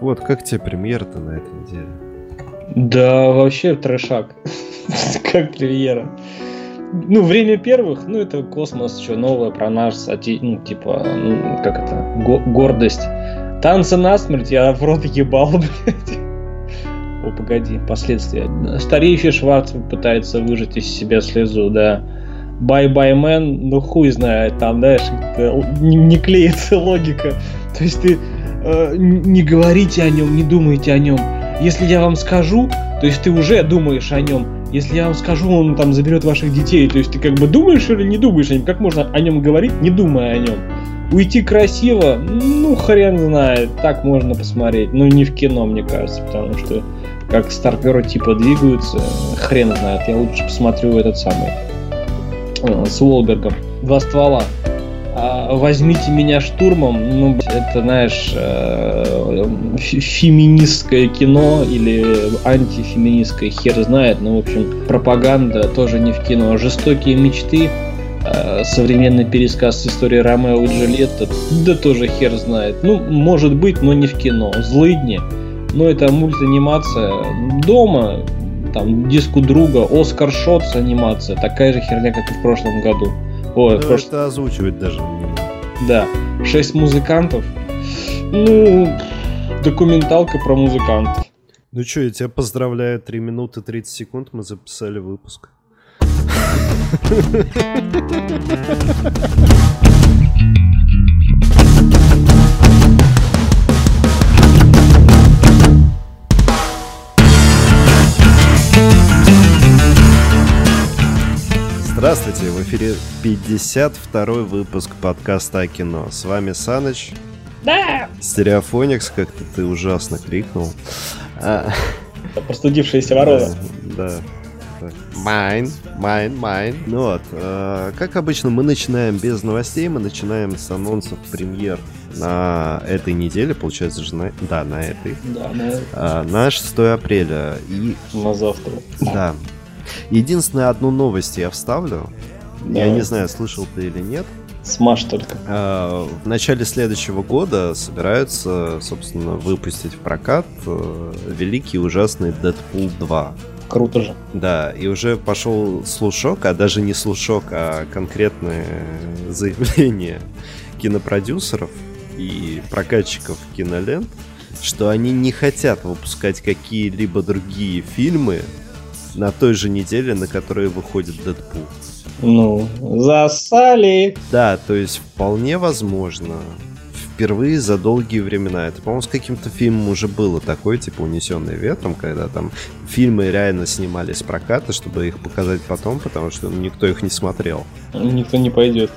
Вот, как тебе премьера-то на этой неделе? Да, вообще трешак. как премьера. Ну, время первых, ну, это космос, что новое про наш, ну, типа, ну, как это, го- гордость. Танцы насмерть, я в рот ебал, блядь. О, погоди, последствия. Стареющий Шварц пытается выжать из себя слезу, да. Bye-bye man, ну хуй знает, там, знаешь, не, не клеится логика. То есть ты э, не говорите о нем, не думайте о нем. Если я вам скажу, то есть ты уже думаешь о нем. Если я вам скажу, он там заберет ваших детей, то есть ты как бы думаешь или не думаешь о нем? Как можно о нем говорить, не думая о нем? Уйти красиво, ну хрен знает, так можно посмотреть, но не в кино, мне кажется, потому что как старперы типа двигаются, хрен знает, я лучше посмотрю этот самый э, с Уолбергом. Два ствола. А, возьмите меня штурмом, ну, это, знаешь, э, феминистское кино или антифеминистское, хер знает, ну, в общем, пропаганда тоже не в кино. Жестокие мечты, э, современный пересказ истории Ромео и Джульетта, да тоже хер знает. Ну, может быть, но не в кино. Злыдни, но это мультанимация дома, там, диску друга, Оскар Шотс анимация, такая же херня, как и в прошлом году. Ой, ну, прош... это озвучивать даже не надо. Да. Шесть музыкантов. Ну, документалка про музыкантов. Ну что, я тебя поздравляю. 3 минуты 30 секунд мы записали выпуск. Здравствуйте, в эфире 52 выпуск подкаста о кино. С вами Саныч. Да! Stereophonics, как-то ты ужасно крикнул. А... Простудившаяся ворона. Да, да. Mine, mine, mine. Ну вот, э, как обычно, мы начинаем без новостей, мы начинаем с анонсов премьер на этой неделе, получается же, на... да, на этой. Да, на... Э, на 6 апреля. И... На завтра. Да, Единственное, одну новость я вставлю. Да. Я не знаю, слышал ты или нет. Смаш только. А, в начале следующего года собираются, собственно, выпустить в прокат э, великий ужасный Дэдпул 2. Круто же. Да, и уже пошел слушок, а даже не слушок, а конкретное заявление кинопродюсеров и прокатчиков кинолент, что они не хотят выпускать какие-либо другие фильмы на той же неделе, на которой выходит Дэдпул. Ну, засали. Да, то есть вполне возможно, впервые за долгие времена. Это, по-моему, с каким-то фильмом уже было такое, типа «Унесенный ветром», когда там фильмы реально снимались с проката, чтобы их показать потом, потому что никто их не смотрел. Никто не пойдет.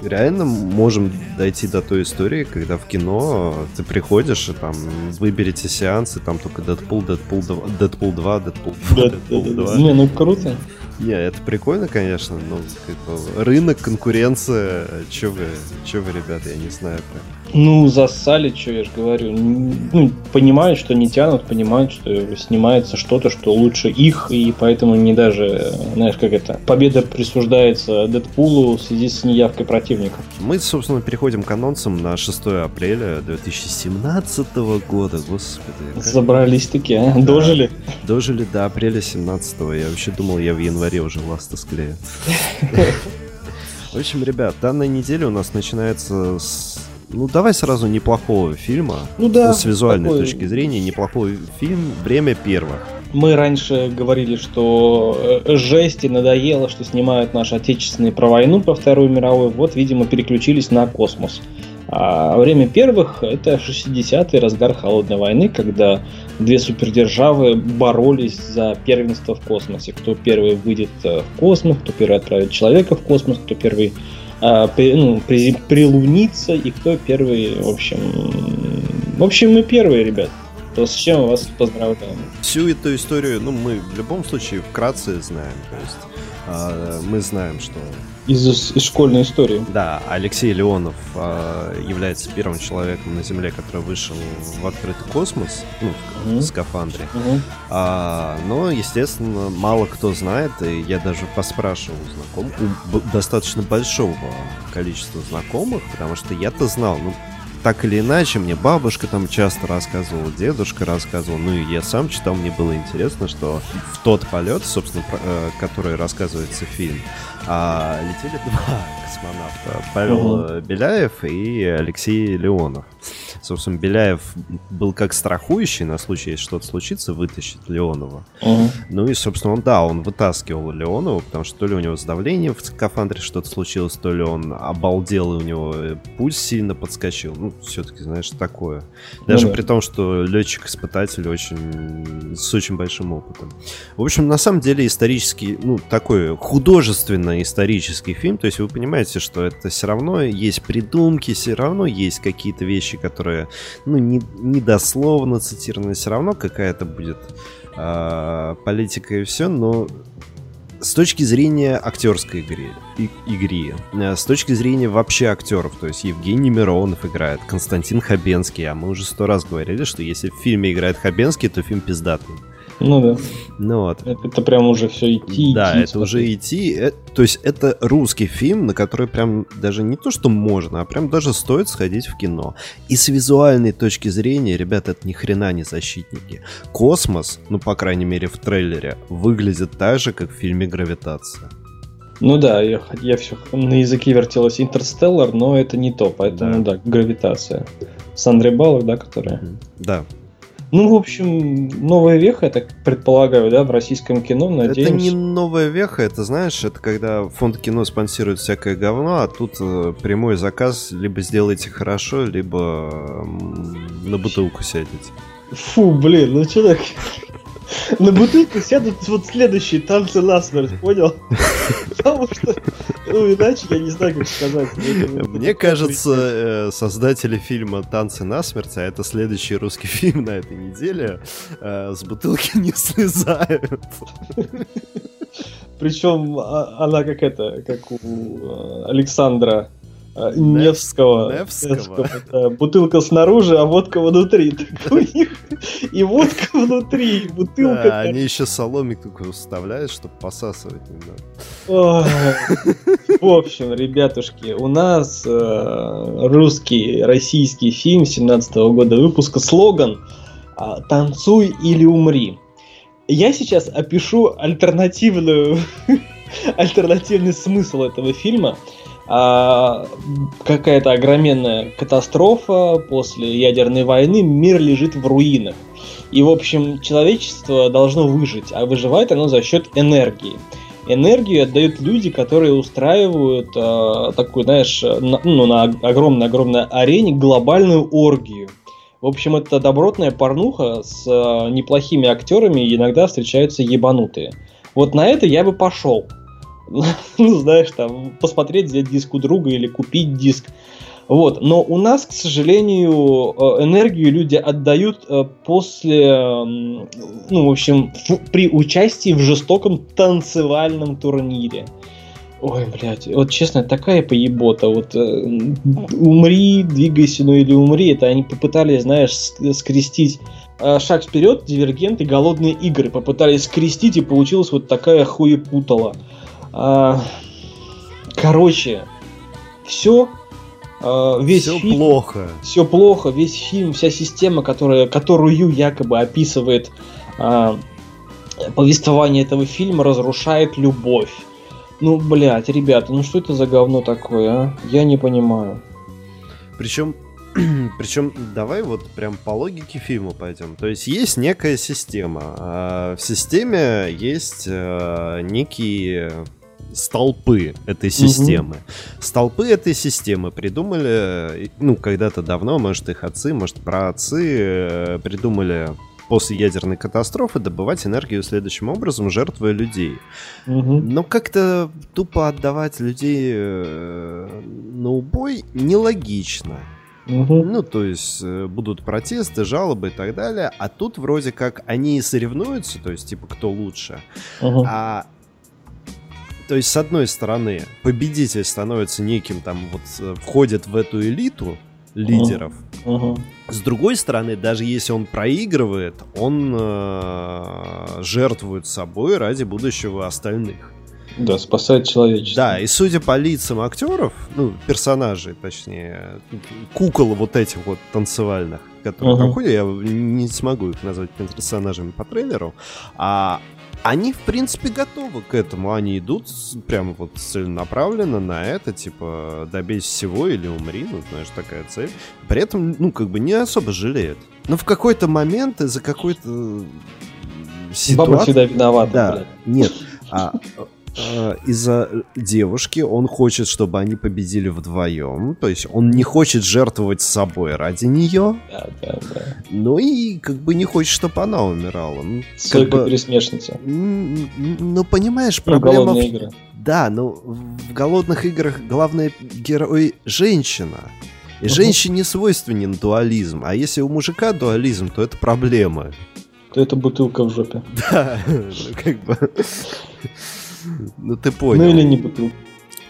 Реально можем дойти до той истории, когда в кино ты приходишь и там выберете сеансы, там только Дэдпул, Дэдпул, Дэдпул 2, Дэдпул 2, Дэдпул 2. Не, ну круто. Не, это прикольно, конечно, но как бы, рынок, конкуренция, чё вы, чё вы, ребята, я не знаю. Прям. Ну, засали, что я же говорю. Ну, понимают, что не тянут, понимают, что снимается что-то, что лучше их, и поэтому не даже, знаешь, как это, победа присуждается Дэдпулу в связи с неявкой противников. Мы, собственно, переходим к анонсам на 6 апреля 2017 года, господи. Забрались таки, а? Да. Дожили? Дожили до апреля 17 Я вообще думал, я в январе уже ласты склею. В общем, ребят, данная неделя у нас начинается с ну, давай сразу неплохого фильма. Ну да. С визуальной такой... точки зрения, неплохой фильм «Время первых». Мы раньше говорили, что э, жесть и надоело, что снимают наши отечественные про войну по Второй мировой. Вот, видимо, переключились на космос. А время первых — это 60-й разгар Холодной войны, когда две супердержавы боролись за первенство в космосе. Кто первый выйдет э, в космос, кто первый отправит человека в космос, кто первый при, ну, при, прилуниться и кто первый, в общем... В общем, мы первые, ребят. То с чем вас поздравляем. Всю эту историю, ну, мы в любом случае вкратце знаем. То есть а, мы знаем, что из, из школьной истории. Да, Алексей Леонов э, является первым человеком на Земле, который вышел в открытый космос, ну, в, в скафандре. Uh-huh. А, но, естественно, мало кто знает, и я даже поспрашивал знакомых, у достаточно большого количества знакомых, потому что я-то знал, ну, так или иначе, мне бабушка там часто рассказывала, дедушка рассказывал, ну и я сам читал, мне было интересно, что в тот полет, собственно, про, э, который рассказывается фильм, а, летели два космонавта. Павел угу. Беляев и Алексей Леонов. Собственно, Беляев был как страхующий на случай, если что-то случится, вытащить Леонова. Угу. Ну и, собственно, он, да, он вытаскивал Леонова, потому что то ли у него с давлением в скафандре что-то случилось, то ли он обалдел, и у него пульс сильно подскочил. Ну, все-таки, знаешь, такое. Даже ну, да. при том, что летчик-испытатель очень с очень большим опытом. В общем, на самом деле исторический, ну, такой художественно-исторический фильм, то есть вы понимаете, что это все равно есть придумки, все равно есть какие-то вещи, которые, ну, не, не дословно цитированы, все равно какая-то будет э, политика и все, но с точки зрения актерской игры, и, игры, э, с точки зрения вообще актеров, то есть Евгений Миронов играет, Константин Хабенский, а мы уже сто раз говорили, что если в фильме играет Хабенский, то фильм пиздатый. Ну да. Ну вот. Это, это прям уже все идти. Да, идти, это смотреть. уже идти. Это, то есть это русский фильм, на который прям даже не то, что можно, а прям даже стоит сходить в кино. И с визуальной точки зрения, ребята, это ни хрена не защитники. Космос, ну по крайней мере в трейлере, выглядит так же, как в фильме «Гравитация». Ну да, я, я все на языке вертелось Интерстеллар, но это не то, поэтому да, да гравитация. С Андрей Баллар, да, которая? Да, ну, в общем, новая веха, я так предполагаю, да, в российском кино, надеюсь. Это не новая веха, это, знаешь, это когда фонд кино спонсирует всякое говно, а тут э, прямой заказ, либо сделайте хорошо, либо на бутылку сядете. Фу, блин, ну что так... На бутылку сядут вот следующие танцы насмерть, понял? Потому что, ну иначе я не знаю, как сказать. Мне кажется, э, создатели фильма «Танцы насмерть», а это следующий русский фильм на этой неделе, э, с бутылки не слезают. Причем а, она как это, как у э, Александра Невского. Невского. Невского да. Бутылка снаружи, а водка внутри. Так у них и водка внутри, и бутылка. Да, они еще соломик такой вставляют, чтобы посасывать немного. В общем, ребятушки, у нас э, русский, российский фильм 17 года выпуска слоган а, «Танцуй или умри». Я сейчас опишу альтернативную альтернативный смысл этого фильма – а, какая-то огроменная катастрофа после ядерной войны, мир лежит в руинах. И, в общем, человечество должно выжить, а выживает оно за счет энергии. Энергию отдают люди, которые устраивают э, такую, знаешь, на, ну, на огромной-огромной арене глобальную оргию. В общем, это добротная порнуха с э, неплохими актерами, иногда встречаются ебанутые. Вот на это я бы пошел. ну, знаешь, там, посмотреть, взять диск у друга или купить диск. Вот. Но у нас, к сожалению, э, энергию люди отдают э, после, ну, в общем, при участии в жестоком танцевальном турнире. Ой, блядь, вот честно, такая поебота. Вот э, умри, двигайся, ну или умри. Это они попытались, знаешь, скрестить э, шаг вперед, дивергент и голодные игры. Попытались скрестить, и получилась вот такая хуепутала. А, короче, все а, весь все фильм, плохо. Все плохо, весь фильм, вся система, которая, которую якобы описывает а, повествование этого фильма, разрушает любовь. Ну, блядь, ребята, ну что это за говно такое, а? Я не понимаю. Причем, причем, давай вот прям по логике фильма пойдем. То есть есть некая система. А в системе есть а, некие столпы этой системы. Угу. Столпы этой системы придумали, ну, когда-то давно, может, их отцы, может, праотцы э, придумали после ядерной катастрофы добывать энергию следующим образом, жертвуя людей. Угу. Но как-то тупо отдавать людей э, на убой нелогично. Угу. Ну, то есть э, будут протесты, жалобы и так далее. А тут вроде как они соревнуются, то есть типа кто лучше. Угу. А то есть, с одной стороны, победитель становится неким там, вот, э, входит в эту элиту лидеров. Uh-huh. С другой стороны, даже если он проигрывает, он э, жертвует собой ради будущего остальных. Да, спасает человечество. Да, и судя по лицам актеров, ну, персонажей, точнее, кукол вот этих вот танцевальных, которые uh-huh. там ходят, я не смогу их назвать персонажами по трейлеру, а они, в принципе, готовы к этому. Они идут прямо вот целенаправленно на это, типа, добейся всего или умри, ну, знаешь, такая цель. При этом, ну, как бы не особо жалеют. Но в какой-то момент из-за какой-то ситуации... Баба всегда виновата. Да, блядь. нет. А, Э, из-за девушки, он хочет, чтобы они победили вдвоем. То есть он не хочет жертвовать собой ради нее. Да, да, да. Ну и как бы не хочет, чтобы она умирала. Ну, Сойка бы... пересмешница. Ну, понимаешь, ну, проблема... Ну, игры. Да, но в голодных играх главный герой женщина. И угу. женщине свойственен дуализм. А если у мужика дуализм, то это проблема. То это бутылка в жопе. Да, как бы... Ну ты понял. Ну или не бутылка.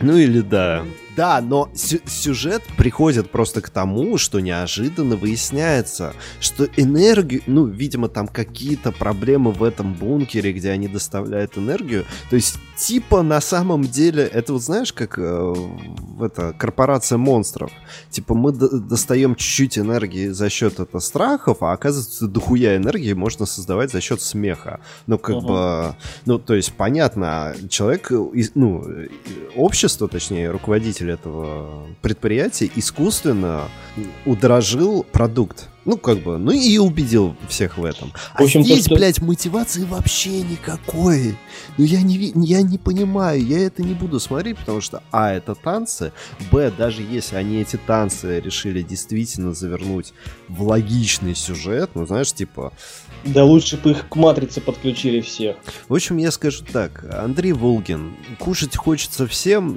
Ну или да. Да, но сю- сюжет приходит просто к тому, что неожиданно выясняется, что энергию, ну, видимо, там какие-то проблемы в этом бункере, где они доставляют энергию. То есть, типа, на самом деле, это вот знаешь, как э, это корпорация монстров. Типа, мы до- достаем чуть-чуть энергии за счет это страхов, а оказывается, дохуя энергии можно создавать за счет смеха. Ну, как uh-huh. бы, ну, то есть, понятно, человек, ну, общество, точнее, руководитель этого предприятия искусственно удорожил продукт. Ну, как бы, ну и убедил всех в этом. А в общем, здесь, то, что... блядь, мотивации вообще никакой. Ну, я не, я не понимаю, я это не буду смотреть, потому что, а, это танцы, б, даже если они эти танцы решили действительно завернуть в логичный сюжет, ну, знаешь, типа, да лучше бы их к матрице подключили всех. В общем, я скажу так. Андрей Волгин, кушать хочется всем,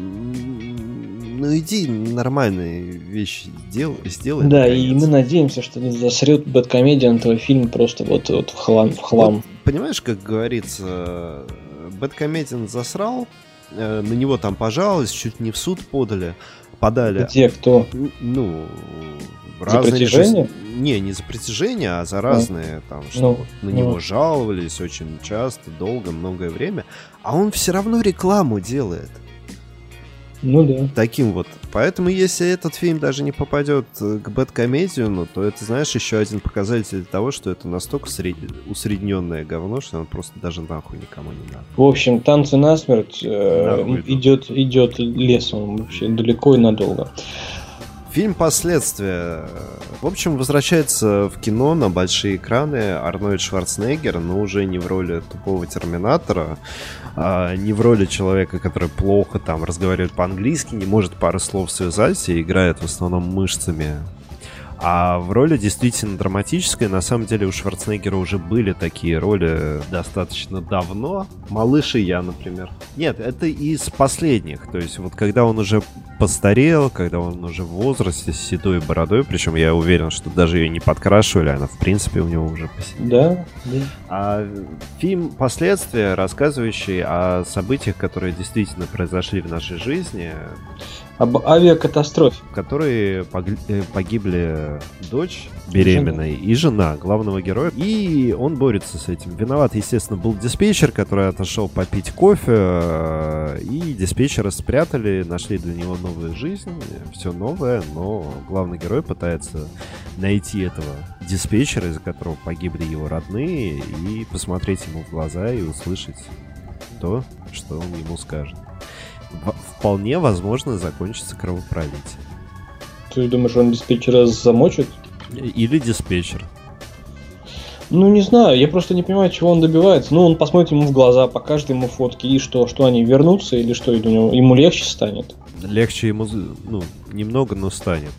ну иди нормальные вещи дел, сделай. Да, и мы надеемся, что засрет Бэткомедиан твой фильм просто вот, вот в хлам. В хлам. Вот, понимаешь, как говорится, Бэткомедиан засрал, э, на него там пожаловались, чуть не в суд подали, подали. Где, кто? Ну, за разные притяжение? Не, не за притяжение, а за разные, ну, там, что ну, на ну. него жаловались очень часто, долго, многое время. А он все равно рекламу делает. Ну да. Таким вот. Поэтому, если этот фильм даже не попадет э, к Бэткомедиану, то это, знаешь, еще один показатель того, что это настолько сред... усредненное говно, что он просто даже нахуй никому не надо. В общем, танцы насмерть э, идет, идет лесом вообще далеко и надолго. Фильм «Последствия». В общем, возвращается в кино на большие экраны Арнольд Шварценеггер, но уже не в роли тупого терминатора, а не в роли человека, который плохо там разговаривает по-английски, не может пару слов связать и играет в основном мышцами а в роли действительно драматической, на самом деле у Шварценеггера уже были такие роли достаточно давно. Малыш и я, например. Нет, это из последних. То есть вот когда он уже постарел, когда он уже в возрасте с седой бородой, причем я уверен, что даже ее не подкрашивали, она в принципе у него уже посидела. Да, да. А фильм «Последствия», рассказывающий о событиях, которые действительно произошли в нашей жизни, об авиакатастрофе. В которой э, погибли дочь беременной и жена главного героя. И он борется с этим. Виноват, естественно, был диспетчер, который отошел попить кофе. Э, и диспетчера спрятали, нашли для него новую жизнь. Все новое, но главный герой пытается найти этого диспетчера, из-за которого погибли его родные, и посмотреть ему в глаза и услышать то, что он ему скажет вполне возможно закончится кровопролитие. Ты думаешь, он диспетчера замочит? Или диспетчер. Ну, не знаю, я просто не понимаю, чего он добивается. Ну, он посмотрит ему в глаза, покажет ему фотки, и что, что они вернутся, или что, ему легче станет? Легче ему, ну, немного, но станет.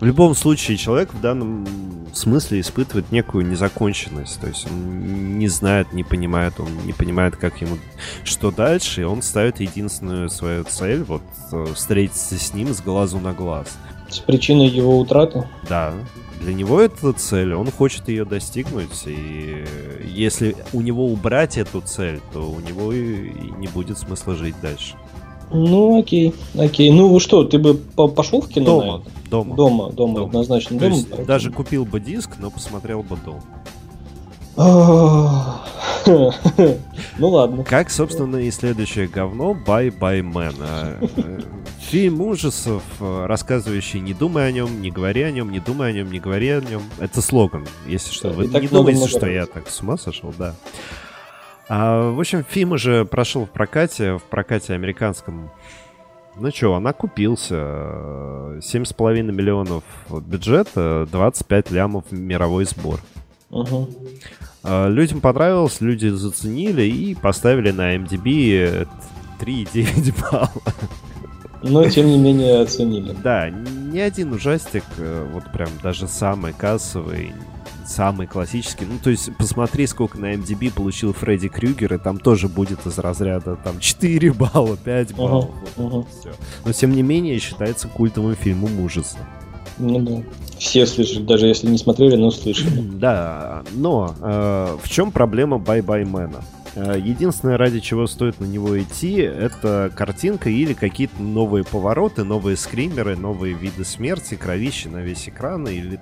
В любом случае, человек в данном смысле испытывает некую незаконченность. То есть он не знает, не понимает, он не понимает, как ему что дальше, и он ставит единственную свою цель, вот э, встретиться с ним с глазу на глаз. С причиной его утраты? Да. Для него это цель, он хочет ее достигнуть, и если у него убрать эту цель, то у него и не будет смысла жить дальше. Ну, окей, окей. Ну, вы что, ты бы пошел в кино? Дома, дома. Дома, дома, дома. однозначно. То дома. Есть, даже купил бы диск, но посмотрел бы дом. Ну ладно. Как, собственно, и следующее говно Bye Bye Man. А, э, фильм ужасов, э, рассказывающий «Не думай о нем, не говори о нем, не думай о нем, не говори о нем». Это слоган, если что. Вы не думаете, что я так с ума сошел, да. А, в общем, фильм уже прошел в прокате, в прокате американском. Ну что, он окупился. 7,5 миллионов бюджета, 25 лямов мировой сбор. Угу. Людям понравилось, люди заценили и поставили на MDB 3,9 балла. Но, тем не менее, оценили. Да, ни один ужастик, э, вот прям даже самый кассовый, самый классический. Ну, то есть, посмотри, сколько на MDB получил Фредди Крюгер, и там тоже будет из разряда там 4 балла, 5 баллов. Uh-huh, вот uh-huh. Но, тем не менее, считается культовым фильмом ужаса. Ну да. Все слышали, даже если не смотрели, но слышали. Да, но э, в чем проблема Bye Bye Man? Э, единственное, ради чего стоит на него идти, это картинка или какие-то новые повороты, новые скримеры, новые виды смерти, кровищи на весь экран или,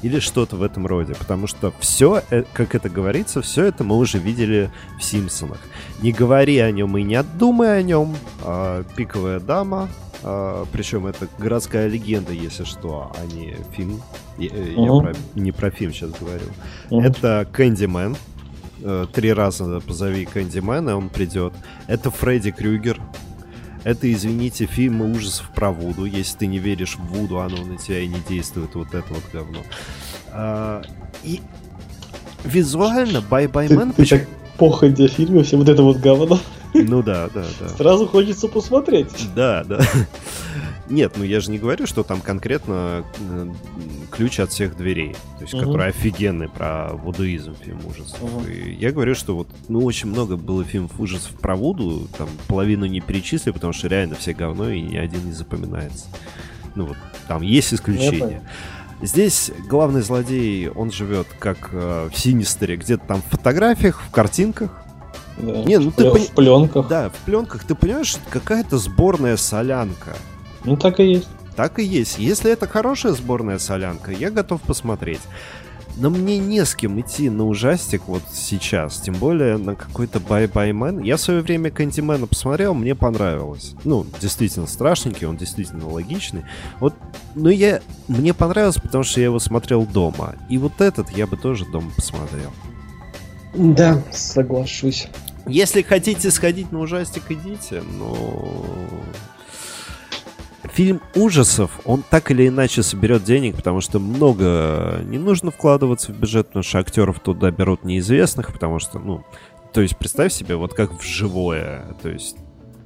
или что-то в этом роде. Потому что все, э, как это говорится, все это мы уже видели в Симпсонах. Не говори о нем и не думай о нем. А, Пиковая дама, Uh, причем это городская легенда, если что, а не фильм. Я, uh-huh. я про, не про фильм сейчас говорю. Uh-huh. Это Кэндимен. Э, три раза позови Кэндимена, он придет. Это Фредди Крюгер. Это, извините, фильмы ужасов про Вуду. Если ты не веришь в Вуду, оно на тебя и не действует. Вот это вот говно. А, и визуально Bye Bye Man... Ты, ты так походя фильме все вот это вот говно. Ну да, да, да. Сразу хочется посмотреть. Да, да. Нет, ну я же не говорю, что там конкретно э, ключ от всех дверей, то есть, угу. который офигенный про вудуизм фильм ужасов. Угу. И я говорю, что вот, ну, очень много было фильмов ужасов про Вуду, там половину не перечислили, потому что реально все говно и ни один не запоминается. Ну вот, там есть исключения. Здесь главный злодей, он живет как э, в Синистере, где-то там в фотографиях, в картинках, да, не, ну в, ты в пленках. Да, в пленках. Ты понимаешь, какая-то сборная солянка. Ну так и есть. Так и есть. Если это хорошая сборная солянка, я готов посмотреть. Но мне не с кем идти на ужастик вот сейчас, тем более на какой-то Bye Bye Man. Я в свое время Кандимена посмотрел, мне понравилось. Ну, действительно страшненький, он действительно логичный. Вот, но я, мне понравилось, потому что я его смотрел дома. И вот этот я бы тоже дома посмотрел. Да, соглашусь. Если хотите сходить на ужастик, идите, но... Фильм ужасов, он так или иначе соберет денег, потому что много не нужно вкладываться в бюджет, потому что актеров туда берут неизвестных, потому что, ну, то есть представь себе, вот как в живое, то есть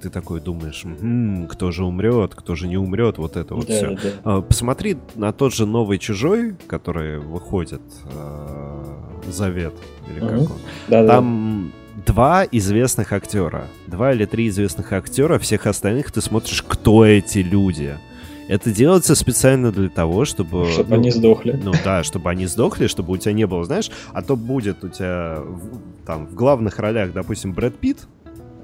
ты такой думаешь, м-м, кто же умрет, кто же не умрет, вот это вот да, все. Да. А, посмотри на тот же новый чужой, который выходит, э, Завет, или как он. Да, Там два известных актера. Два или три известных актера, всех остальных ты смотришь, кто эти люди. Это делается специально для того, чтобы... Чтобы ну, они сдохли. Ну да, чтобы они сдохли, чтобы у тебя не было, знаешь, а то будет у тебя там в главных ролях, допустим, Брэд Питт,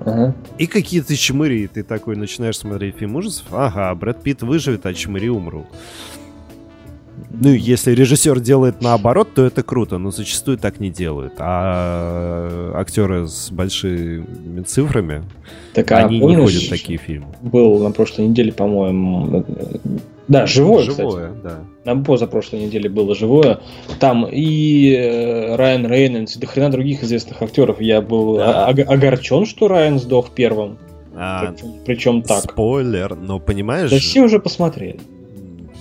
Ага. И какие-то чмыри, ты такой начинаешь смотреть фильм ужасов, ага, Брэд Питт выживет, а чмыри умрут. Ну, если режиссер делает наоборот, то это круто, но зачастую так не делают. А актеры с большими цифрами, так, а они не ходят в такие фильмы. Был на прошлой неделе, по-моему, да, живое, живое кстати. да. Нам позапрошлой неделе было живое. Там и э, Райан Рейнольдс, и до хрена других известных актеров. Я был да. огорчен, что Райан сдох первым. А, причем, причем так. Спойлер, но понимаешь... Да все уже посмотрели.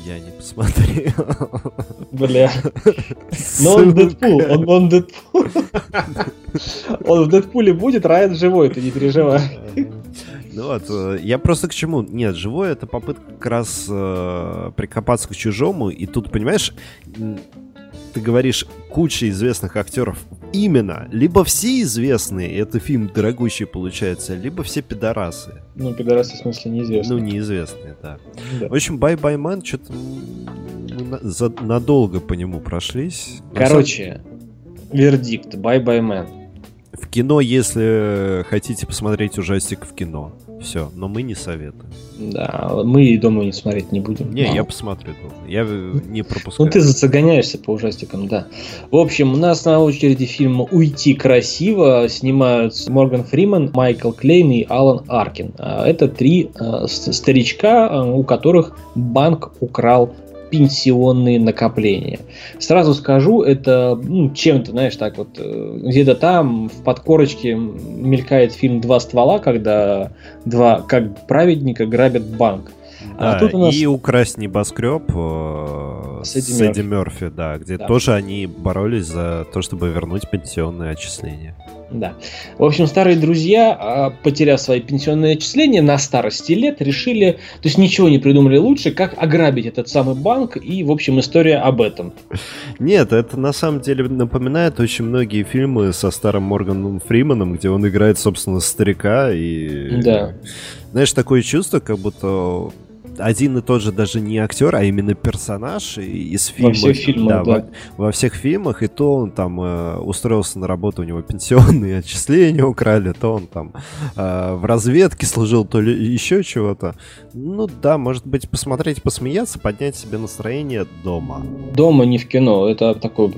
Я не посмотрел. Бля. Но он Дэдпул, он, он Дэдпул. Он в Дэдпуле будет, Райан живой, ты не переживай. Ну вот, э, я просто к чему? Нет, живой это попытка как раз э, прикопаться к чужому, и тут, понимаешь, ты говоришь куча известных актеров именно. Либо все известные, это фильм дорогущий получается, либо все пидорасы. Ну, пидорасы в смысле неизвестные. Ну, неизвестные, да. да. В общем, Bye Bye Man, что-то надолго по нему прошлись. Короче, самом... вердикт, Bye Bye Man. В кино, если хотите посмотреть ужастик в кино. Все, но мы не советуем. Да, мы и дома не смотреть не будем. Не, я посмотрю дома. Я не пропускаю. Ну ты загоняешься по ужастикам, да. В общем, у нас на очереди фильм «Уйти красиво» снимают Морган Фриман, Майкл Клейн и Алан Аркин. А Это три э, старичка, э, у которых банк украл пенсионные накопления. Сразу скажу, это ну, чем-то, знаешь, так вот, э, где-то там в подкорочке мелькает фильм «Два ствола», когда два, как праведника грабят банк. Да, а тут у нас... И украсть небоскреб э, с Эдди, с Эдди Мерфи, да, где да. тоже они боролись за то, чтобы вернуть пенсионные отчисления. Да. В общем, старые друзья, а, потеряв свои пенсионные отчисления на старости лет, решили, то есть ничего не придумали лучше, как ограбить этот самый банк, и, в общем, история об этом. Нет, это на самом деле напоминает очень многие фильмы со старым Морганом Фриманом, где он играет, собственно, старика, и... Да. Знаешь, такое чувство, как будто один и тот же даже не актер, а именно персонаж из фильма. Во всех фильмах, да. да. Во, во всех фильмах, и то он там э, устроился на работу, у него пенсионные отчисления украли, то он там э, в разведке служил, то ли еще чего-то. Ну да, может быть, посмотреть, посмеяться, поднять себе настроение дома. Дома, не в кино. Это такой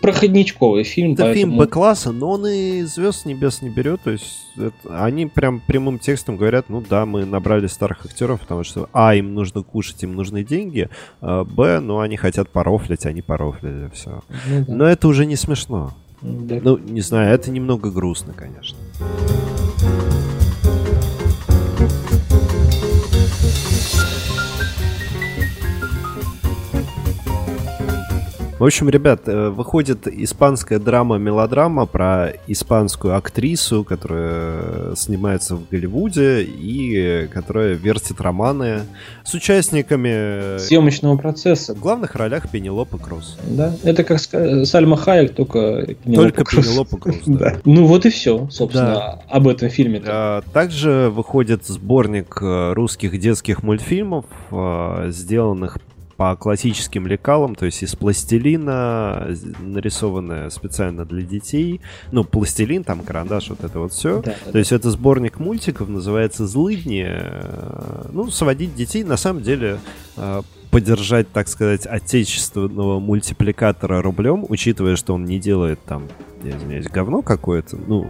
проходничковый фильм. Это поэтому... фильм Б-класса, но он и звезд небес не берет. То есть это, они прям прямым текстом говорят, ну да, мы набрали старых актеров, потому что А, им нужно кушать, им нужны деньги, а, Б, ну они хотят порофлить, они порофлили, все. Ну, да. Но это уже не смешно. Да. Ну, не знаю, это немного грустно, конечно. В общем, ребят, э, выходит испанская драма-мелодрама про испанскую актрису, которая снимается в Голливуде и которая вертит романы с участниками... Съемочного процесса. В главных ролях Пенелопа Круз. Да, это как Сальма Хайек, только Пенелопа Только Круз. Пенелопа Круз, да. Ну вот и все, собственно, об этом фильме. А, также выходит сборник э, русских детских мультфильмов, э, сделанных по классическим лекалам, то есть из пластилина, нарисованная специально для детей. Ну, пластилин, там карандаш, вот это вот все. Да, то да. есть это сборник мультиков, называется «Злыдни». Ну, сводить детей, на самом деле, а, поддержать, так сказать, отечественного мультипликатора рублем, учитывая, что он не делает там, я извиняюсь, говно какое-то. Ну,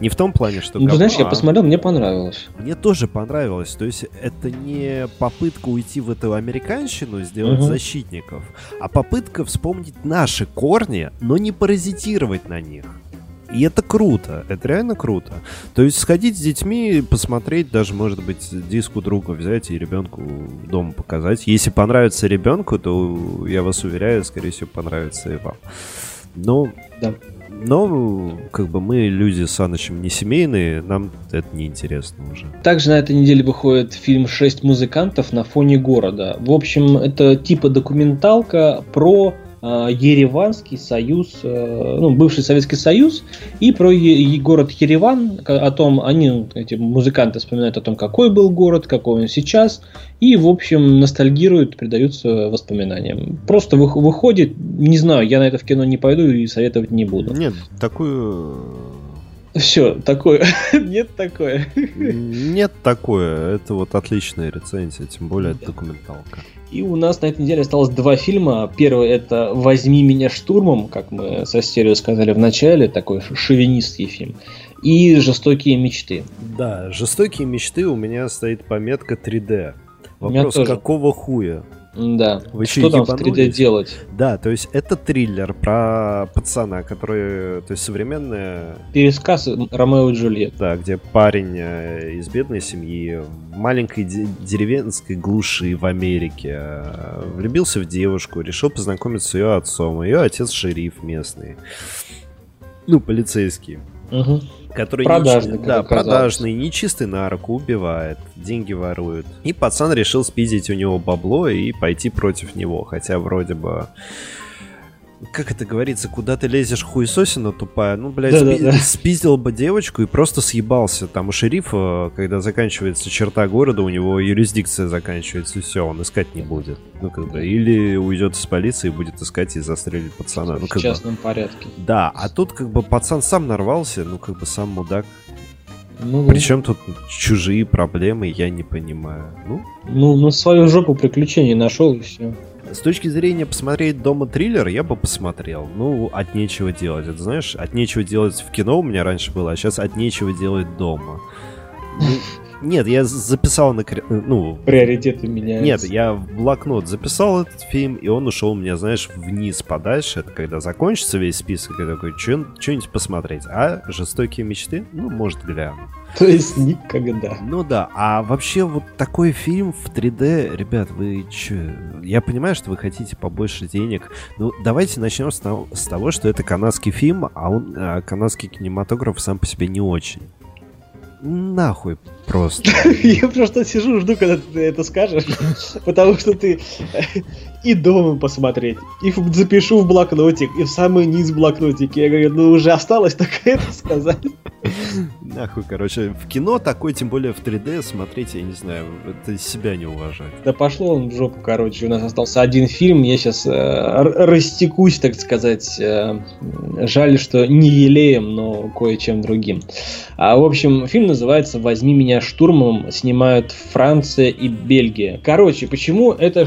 не в том плане, что Ну, говно, знаешь, я а... посмотрел, мне понравилось. Мне тоже понравилось. То есть это не попытка уйти в эту американщину, сделать угу. защитников, а попытка вспомнить наши корни, но не паразитировать на них. И это круто, это реально круто. То есть сходить с детьми, посмотреть, даже, может быть, диску друга взять и ребенку дома показать. Если понравится ребенку, то, я вас уверяю, скорее всего, понравится и вам. Ну, да. Но, как бы, мы люди с Аночем не семейные, нам это не интересно уже. Также на этой неделе выходит фильм «Шесть музыкантов на фоне города». В общем, это типа документалка про Ереванский союз, э, ну, бывший Советский Союз, и про город Ереван, о том, они, эти музыканты вспоминают о том, какой был город, какой он сейчас, и, в общем, ностальгируют, предаются воспоминаниям. Просто выходит, не знаю, я на это в кино не пойду и советовать не буду. Нет, такую все, такое. Нет такое. Нет такое. Это вот отличная рецензия, тем более это документалка. И у нас на этой неделе осталось два фильма. Первый это «Возьми меня штурмом», как мы со стерео сказали в начале, такой шовинистский фильм. И «Жестокие мечты». Да, «Жестокие мечты» у меня стоит пометка 3D. Вопрос, какого хуя? Да. Вы что там в 3D делать? Да, то есть это триллер про пацана, который, то есть современная... Пересказ Ромео и Джульетта. Да, где парень э, из бедной семьи в маленькой деревенской глуши в Америке э, влюбился в девушку, решил познакомиться с ее отцом. Ее отец шериф местный. Ну, полицейский. Угу. Который продажный, не, да, продажный, нечистый на руку, убивает, деньги ворует. И пацан решил спиздить у него бабло и пойти против него, хотя вроде бы как это говорится, куда ты лезешь хуесосина тупая, ну, блядь, да, спи- да, да. спиздил бы девочку и просто съебался. Там у шерифа, когда заканчивается черта города, у него юрисдикция заканчивается, и все, он искать не будет. Ну, как бы, или уйдет из полиции и будет искать и застрелить пацана. Ну, как в частном бы. порядке. Да, а тут, как бы, пацан сам нарвался, ну, как бы, сам мудак. Ну, Причем тут чужие проблемы, я не понимаю. Ну, ну, ну свою жопу приключений нашел и все. С точки зрения посмотреть дома триллер, я бы посмотрел. Ну, от нечего делать. Это знаешь, от нечего делать в кино у меня раньше было, а сейчас от нечего делать дома. Ну, нет, я записал на... Ну, Приоритеты меняются. Нет, я в блокнот записал этот фильм, и он ушел у меня, знаешь, вниз подальше. Это когда закончится весь список, я такой, что-нибудь посмотреть. А «Жестокие мечты»? Ну, может, гляну. То есть никогда. Ну да, а вообще вот такой фильм в 3D, ребят, вы чё? Я понимаю, что вы хотите побольше денег. Ну, давайте начнем с того, с того что это канадский фильм, а он, а канадский кинематограф сам по себе не очень нахуй просто. Я просто сижу, жду, когда ты это скажешь, потому что ты и дома посмотреть, и запишу в блокнотик, и в самый низ блокнотик. Я говорю, ну уже осталось только это сказать. Нахуй, короче, в кино такой, тем более в 3D, смотреть, я не знаю, это себя не уважать. Да пошло он в жопу, короче, у нас остался один фильм, я сейчас э, растекусь, так сказать. Э, жаль, что не елеем, но кое-чем другим. А, в общем, фильм называется «Возьми меня штурмом», снимают Франция и Бельгия. Короче, почему это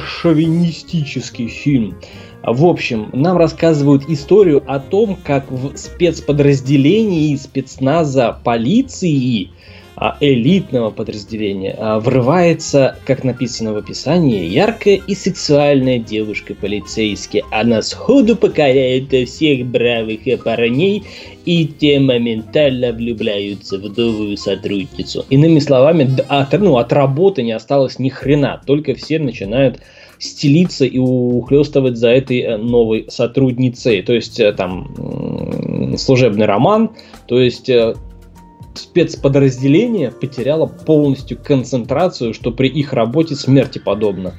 шовинистический фильм? В общем, нам рассказывают историю о том, как в спецподразделении спецназа полиции а, элитного подразделения а, врывается, как написано в описании, яркая и сексуальная девушка-полицейский. Она сходу покоряет всех бравых парней, и те моментально влюбляются в новую сотрудницу. Иными словами, от, ну, от работы не осталось ни хрена, только все начинают стелиться и ухлестывать за этой э, новой сотрудницей. То есть э, там служебный роман, то есть э, спецподразделение потеряло полностью концентрацию, что при их работе смерти подобно.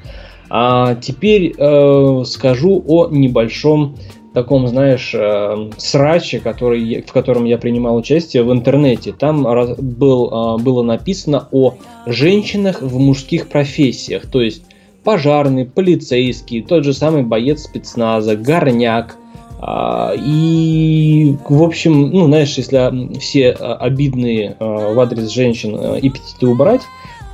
А теперь э, скажу о небольшом таком, знаешь, э, сраче, который, в котором я принимал участие в интернете. Там раз, был, э, было написано о женщинах в мужских профессиях. То есть пожарный, полицейский, тот же самый боец спецназа, горняк. А, и, в общем, ну, знаешь, если все а, обидные а, в адрес женщин эпитеты убрать,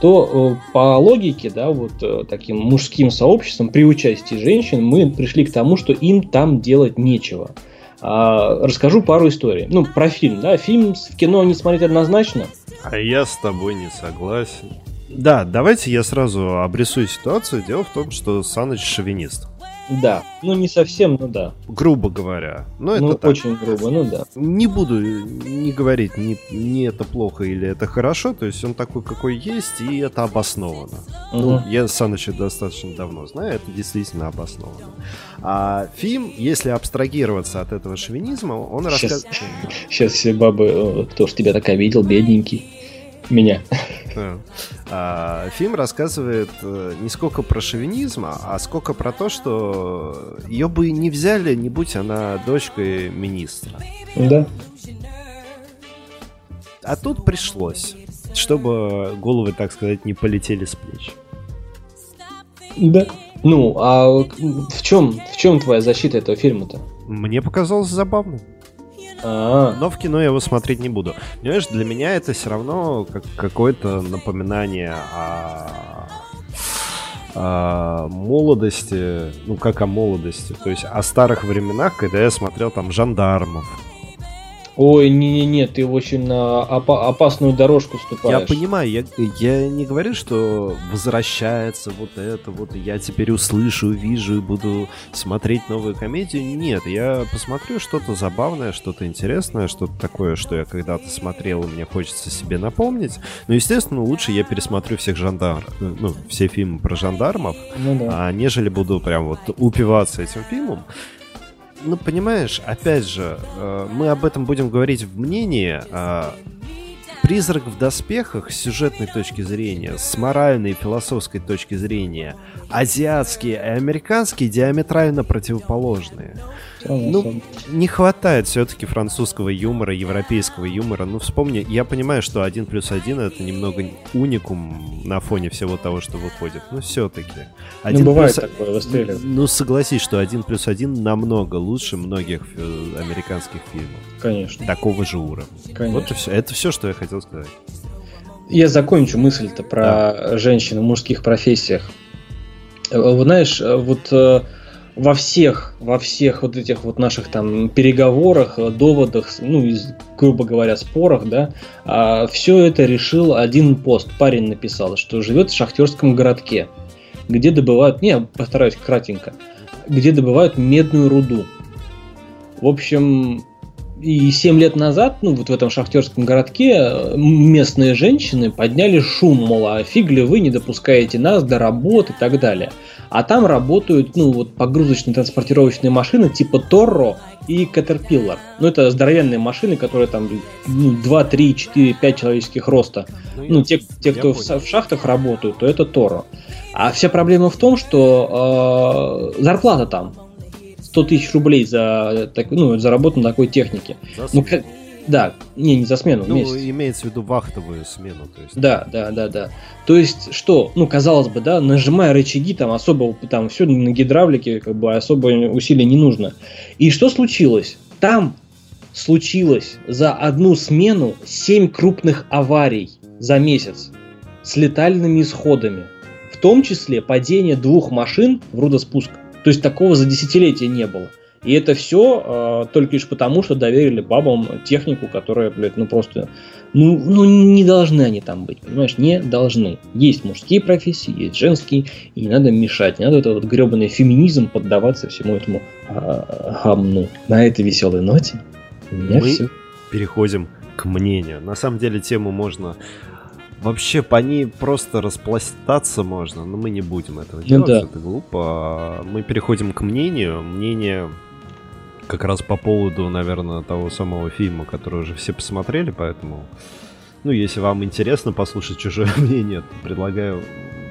то по логике, да, вот таким мужским сообществом при участии женщин мы пришли к тому, что им там делать нечего. Расскажу пару историй. Ну, про фильм, да, фильм в кино не смотреть однозначно. А я с тобой не согласен. Да, давайте я сразу обрисую ситуацию. Дело в том, что Саныч шовинист. Да, ну не совсем, ну да. Грубо говоря. Но ну, это так. очень грубо, ну да. Не буду не говорить, не, не это плохо или это хорошо, то есть он такой, какой есть, и это обосновано. Угу. Ну, я Саныча достаточно давно знаю, это действительно обосновано. А фильм, если абстрагироваться от этого шовинизма, он рассказывает... Сейчас все бабы, э, кто ж тебя так обидел, бедненький меня. А, фильм рассказывает э, не сколько про шовинизм, а сколько про то, что ее бы не взяли, не будь она дочкой министра. Да. А тут пришлось, чтобы головы, так сказать, не полетели с плеч. Да. Ну, а в чем, в чем твоя защита этого фильма-то? Мне показалось забавным. А-а-а. Но в кино я его смотреть не буду. Понимаешь, для меня это все равно как какое-то напоминание о, о молодости, ну как о молодости, то есть о старых временах, когда я смотрел там жандармов, Ой, не-не-не, ты очень на опа- опасную дорожку ступаешь. Я понимаю, я, я не говорю, что возвращается вот это, вот я теперь услышу, увижу и буду смотреть новую комедию. Нет, я посмотрю что-то забавное, что-то интересное, что-то такое, что я когда-то смотрел, и мне хочется себе напомнить. Но, естественно, лучше я пересмотрю всех жандармов, ну, все фильмы про жандармов, ну, да. а нежели буду прям вот упиваться этим фильмом ну, понимаешь, опять же, э, мы об этом будем говорить в мнении. Э, Призрак в доспехах с сюжетной точки зрения, с моральной и философской точки зрения, азиатские и американские диаметрально противоположные. Ну, не хватает все-таки французского юмора, европейского юмора. Ну, вспомни, я понимаю, что один плюс один это немного уникум на фоне всего того, что выходит. Но все-таки. Ну, бывает плюс... такое, выстреливает. Ну, согласись, что один плюс один намного лучше многих э, американских фильмов. Конечно. Такого же уровня. Конечно. Вот и все. Это все, что я хотел сказать. Я закончу мысль-то про да. женщин в мужских профессиях. Э, знаешь, э, вот во всех, во всех вот этих вот наших там переговорах, доводах, ну, из, грубо говоря, спорах, да, а, все это решил один пост. Парень написал, что живет в шахтерском городке, где добывают, не, постараюсь кратенько, где добывают медную руду. В общем, и 7 лет назад, ну, вот в этом шахтерском городке местные женщины подняли шум, мол, а фиг вы не допускаете нас до работы и так далее. А там работают, ну, вот погрузочные транспортировочные машины типа Торро и Caterpillar. Ну, это здоровенные машины, которые там ну, 2, 3, 4, 5 человеческих роста. Ну, ну те, те кто в, в шахтах работают, то это Торро. А вся проблема в том, что э, зарплата там 100 тысяч рублей за, так, ну, за работу на такой технике. За ну, да, не, не за смену. Ну, месяц. имеется в виду вахтовую смену. То есть. Да, да, да, да. То есть, что, ну, казалось бы, да, нажимая рычаги, там особо, там все на гидравлике, как бы особо усилий не нужно. И что случилось? Там случилось за одну смену 7 крупных аварий за месяц с летальными исходами. В том числе падение двух машин в рудоспуск. То есть такого за десятилетия не было. И это все э, а, только лишь потому, что доверили бабам технику, которая, блядь, ну просто, ну, ну не должны они там быть, понимаешь, не должны. Есть мужские профессии, есть женские, и не надо мешать, не надо этот вот гребаный феминизм поддаваться всему этому э, гамну. На этой веселой ноте у меня Мы все. переходим к мнению. На самом деле тему можно Вообще по ней просто распластаться можно, но мы не будем этого ну делать, ну, да. это глупо. Мы переходим к мнению. Мнение как раз по поводу, наверное, того самого фильма, который уже все посмотрели, поэтому, ну, если вам интересно послушать чужое мнение, то предлагаю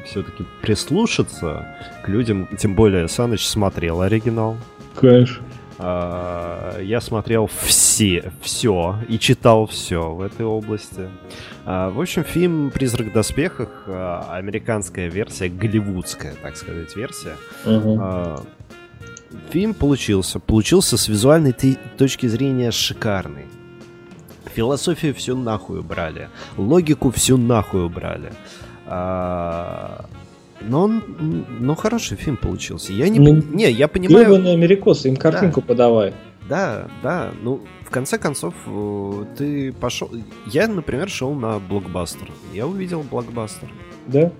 все-таки прислушаться к людям, тем более Саныч смотрел оригинал. Конечно. А, я смотрел все, все и читал все в этой области. А, в общем, фильм «Призрак в доспехах», а, американская версия, голливудская, так сказать, версия. Угу. Фильм получился. Получился с визуальной точки зрения шикарный. Философию всю нахуй убрали. Логику всю нахуй убрали. Но он, ну, хороший фильм получился. Я не, ну, не, я понимаю. Гребаный америкосы, им картинку да. подавай. Да, да. Ну, в конце концов, э, ты пошел. Я, например, шел на блокбастер. Я увидел блокбастер. Да.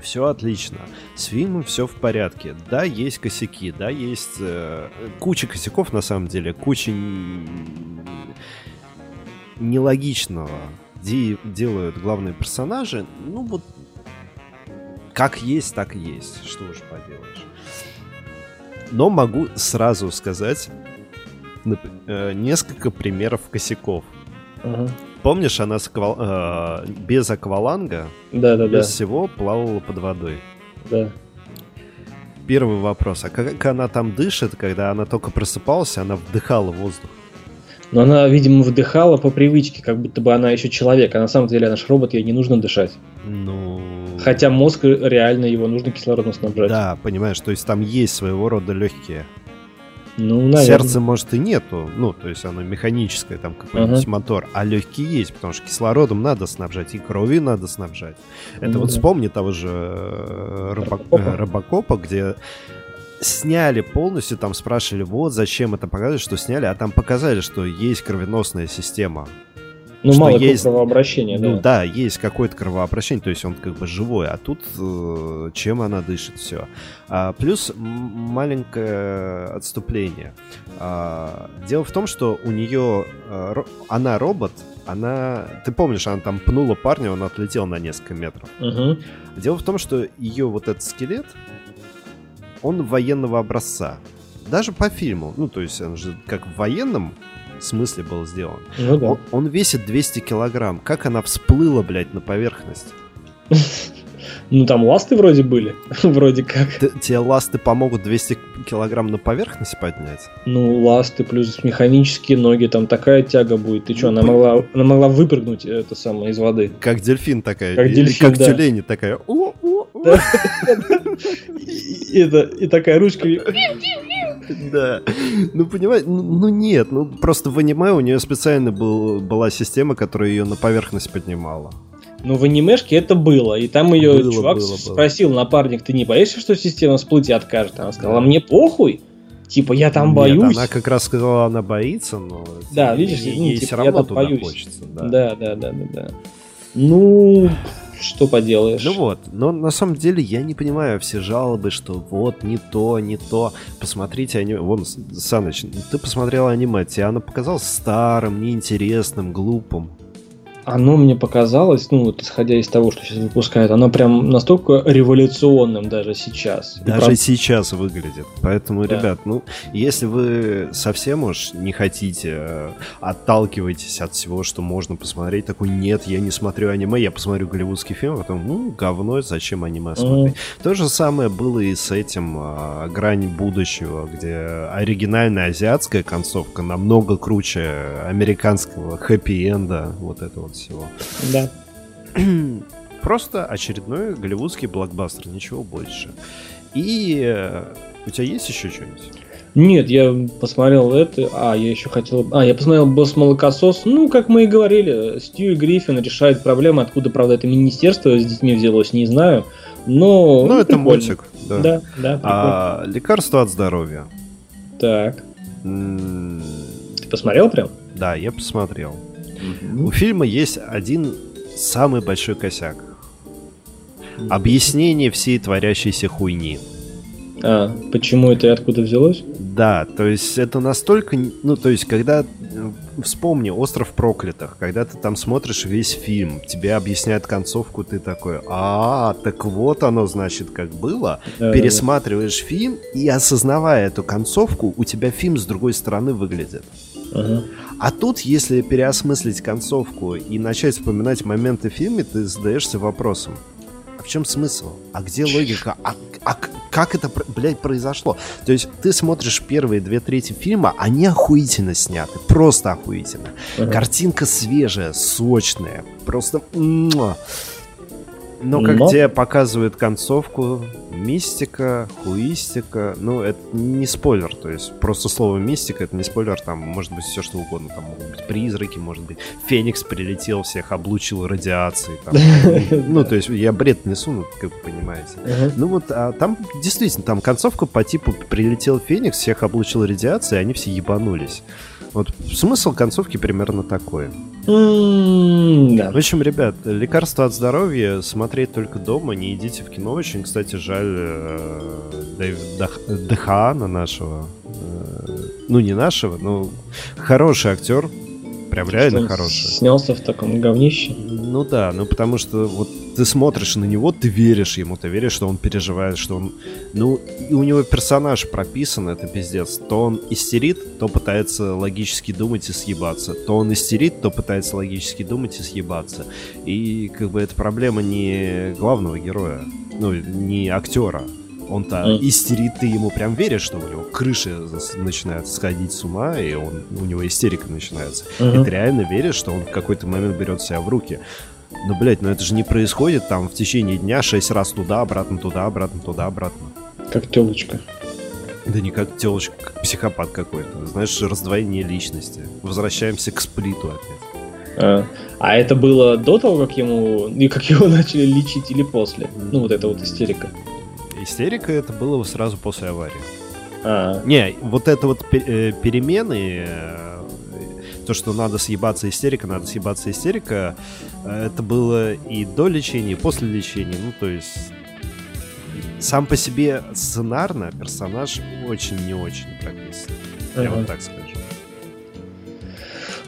Все отлично. С фильмом все в порядке. Да, есть косяки, да, есть э, куча косяков на самом деле, куча нелогичного делают главные персонажи. Ну вот как есть, так и есть. Что уж поделаешь. Но могу сразу сказать э, несколько примеров косяков. Ага. Помнишь, она с аквал... э, без акваланга, да, да, без да. всего плавала под водой? Да. Первый вопрос. А как она там дышит, когда она только просыпалась, она вдыхала воздух? Но она, видимо, вдыхала по привычке, как будто бы она еще человек, а на самом деле наш робот, ей не нужно дышать. Ну... Хотя мозг реально его нужно кислородом снабжать. Да, понимаешь, то есть там есть своего рода легкие. Ну, наверное. Сердца, может, и нету, ну, то есть оно механическое, там какой-нибудь ага. мотор, а легкие есть, потому что кислородом надо снабжать, и крови надо снабжать. Это ну, вот да. вспомни того же э, Робокопа. Робокопа, где сняли полностью, там спрашивали, вот зачем это показывать, что сняли, а там показали, что есть кровеносная система. Ну, что мало есть кровообращения, ну, да. Да, есть какое-то кровообращение, то есть он как бы живой, а тут э, чем она дышит, все. А, плюс маленькое отступление. А, дело в том, что у нее, э, она робот, она, ты помнишь, она там пнула парня, он отлетел на несколько метров. Угу. Дело в том, что ее вот этот скелет, он военного образца. Даже по фильму. Ну, то есть он же как в военном смысле был сделан. Ну, да. он, он весит 200 килограмм. Как она всплыла, блядь, на поверхность? Ну, там ласты вроде были, вроде как. Т- Тебе ласты помогут 200 килограмм на поверхность поднять? Ну, ласты плюс механические ноги, там такая тяга будет. Ты что, она могла, она могла выпрыгнуть это самое из воды. Как дельфин такая. Как дельфин, как да. тюлень такая. И такая ручка. Да. Ну, понимаешь, ну, ну нет, ну просто в аниме у нее специально был, была система, которая ее на поверхность поднимала. Ну, в анимешке это было. И там ее Было, чувак было, было. спросил, напарник, ты не боишься, что система всплытия откажет? Она сказала, мне похуй. Типа, я там Нет, боюсь. она как раз сказала, она боится, но Да, ей- видишь, ей, ну, типа, все я равно там туда боюсь. хочется. Да. Да, да, да, да, да. Ну, что поделаешь. Ну вот, но на самом деле я не понимаю все жалобы, что вот не то, не то. Посмотрите аниме. Вон, Саныч, ты посмотрел аниме, тебе оно показалось старым, неинтересным, глупым. Оно мне показалось, ну, вот исходя из того, что сейчас выпускают, оно прям настолько революционным даже сейчас. Даже правда- сейчас выглядит. Поэтому, Да. ребят, ну, если вы совсем уж не хотите, э, отталкиваетесь от всего, что можно посмотреть, такой, нет, я не смотрю аниме, я посмотрю голливудский фильм, а потом, ну, говно, зачем аниме смотреть? То же самое было и с этим а, «Грань будущего», где оригинальная азиатская концовка намного круче американского хэппи-энда, вот это вот всего. Да. Просто очередной голливудский блокбастер, ничего больше. И э, у тебя есть еще что-нибудь? Нет, я посмотрел это. А, я еще хотел. А, я посмотрел Босс Молокосос. Ну, как мы и говорили, Стью Гриффин решает проблемы. Откуда, правда, это министерство с детьми взялось, не знаю. Но. Ну, это прикольно. мультик. Да. Да, да, прикольно. А, лекарство от здоровья. Так. М, Ты посмотрел прям? Да, я посмотрел. У фильма есть один самый большой косяк. Объяснение всей творящейся хуйни. А, почему это и откуда взялось? Да, то есть это настолько... Ну, то есть, когда... э, Вспомни «Остров проклятых», когда ты там смотришь весь фильм, тебе объясняют концовку, ты такой, а, так вот оно, значит, как было. Да, Пересматриваешь фильм, и осознавая эту концовку, у тебя фильм с другой стороны выглядит. да, да. Ага. А тут, если переосмыслить концовку и начать вспоминать моменты в фильме, ты задаешься вопросом. А в чем смысл? А где логика? А, а как это, блядь, произошло? То есть ты смотришь первые две трети фильма, они охуительно сняты, просто охуительно. Ага. Картинка свежая, сочная, просто... Но как Но- тебе показывают концовку, мистика, хуистика, ну, это не спойлер, то есть просто слово мистика, это не спойлер, там может быть все что угодно, там могут быть призраки, может быть, Феникс прилетел, всех облучил радиацией, там. ну, то есть я бред несу, ну, как вы понимаете. Ну вот, а там действительно, там концовка по типу прилетел Феникс, всех облучил радиацией, они все ебанулись. Вот смысл концовки примерно такой. М, Да. В общем, ребят, лекарство от здоровья смотреть только дома, не идите в кино. Очень, кстати, жаль э, Дехаана нашего. Э, Ну, не нашего, но хороший актер. Прям реально хороший. Снялся в таком говнище. Ну да, ну потому что вот ты смотришь на него, ты веришь ему, ты веришь, что он переживает, что он... Ну, и у него персонаж прописан, это пиздец. То он истерит, то пытается логически думать и съебаться. То он истерит, то пытается логически думать и съебаться. И как бы это проблема не главного героя, ну, не актера. Он-то Мгм. истерит, ты ему прям веришь, что у него крыша с- начинает сходить с ума, и он, у него истерика начинается. И Ага. ты реально веришь, что он в какой-то момент берет себя в руки. Ну, блядь, ну это же не происходит там в течение дня шесть раз туда, обратно, туда, обратно, туда, обратно. Как телочка. Да не как телочка, как психопат какой-то. Знаешь, раздвоение личности. Возвращаемся к сплиту опять. А, а это было до того, как ему и как его начали лечить или после? Ну, вот эта вот истерика. Истерика это было сразу после аварии. А, Не, вот это вот э, перемены, э, то, что надо съебаться истерика, надо съебаться истерика, это было и до лечения, и после лечения. Ну, то есть сам по себе сценарно персонаж очень не очень прописан. Я Ага. вот так скажу.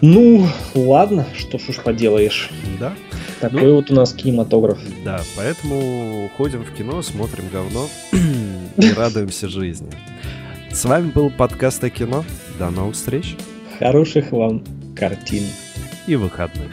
Ну, ладно, что ж уж поделаешь. Да, Такой Ну. вот у нас кинематограф. да, поэтому ходим в кино, смотрим говно и радуемся жизни. С вами был подкаст о кино. До новых встреч Хороших вам картин. и выходных.